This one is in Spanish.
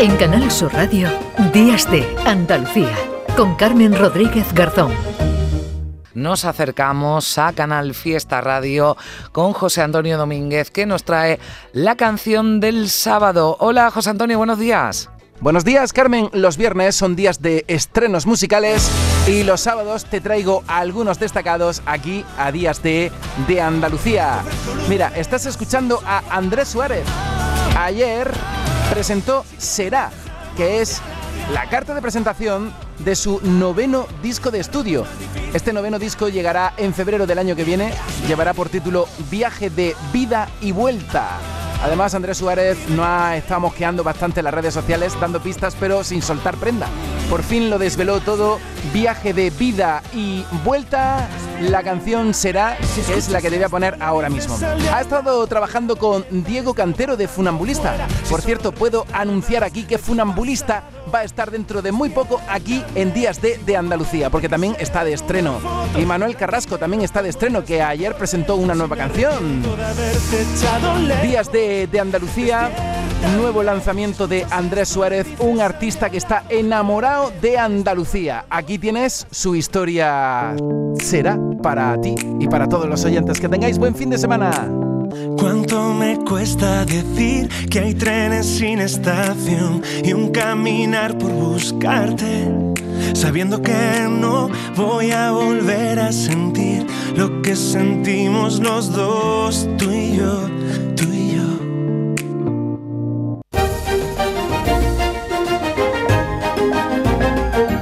En Canal Sur Radio, Días de Andalucía, con Carmen Rodríguez Garzón. Nos acercamos a Canal Fiesta Radio con José Antonio Domínguez, que nos trae la canción del sábado. Hola, José Antonio, buenos días. Buenos días, Carmen. Los viernes son días de estrenos musicales y los sábados te traigo algunos destacados aquí a Días de, de Andalucía. Mira, estás escuchando a Andrés Suárez. Ayer presentó Será, que es la carta de presentación de su noveno disco de estudio. Este noveno disco llegará en febrero del año que viene, llevará por título Viaje de Vida y Vuelta. Además, Andrés Suárez no ha estado mosqueando bastante las redes sociales, dando pistas, pero sin soltar prenda. Por fin lo desveló todo. Viaje de vida y vuelta. La canción será, que es la que te voy a poner ahora mismo. Ha estado trabajando con Diego Cantero de Funambulista. Por cierto, puedo anunciar aquí que Funambulista va a estar dentro de muy poco aquí en Días de, de Andalucía, porque también está de estreno. Y Manuel Carrasco también está de estreno, que ayer presentó una nueva canción. Días de, de Andalucía, nuevo lanzamiento de Andrés Suárez, un artista que está enamorado de Andalucía. Aquí tienes su historia. Será para ti y para todos los oyentes. Que tengáis buen fin de semana. ¿Cuánto me cuesta decir que hay trenes sin estación y un caminar por buscarte? Sabiendo que no voy a volver a sentir lo que sentimos los dos, tú y yo, tú y yo.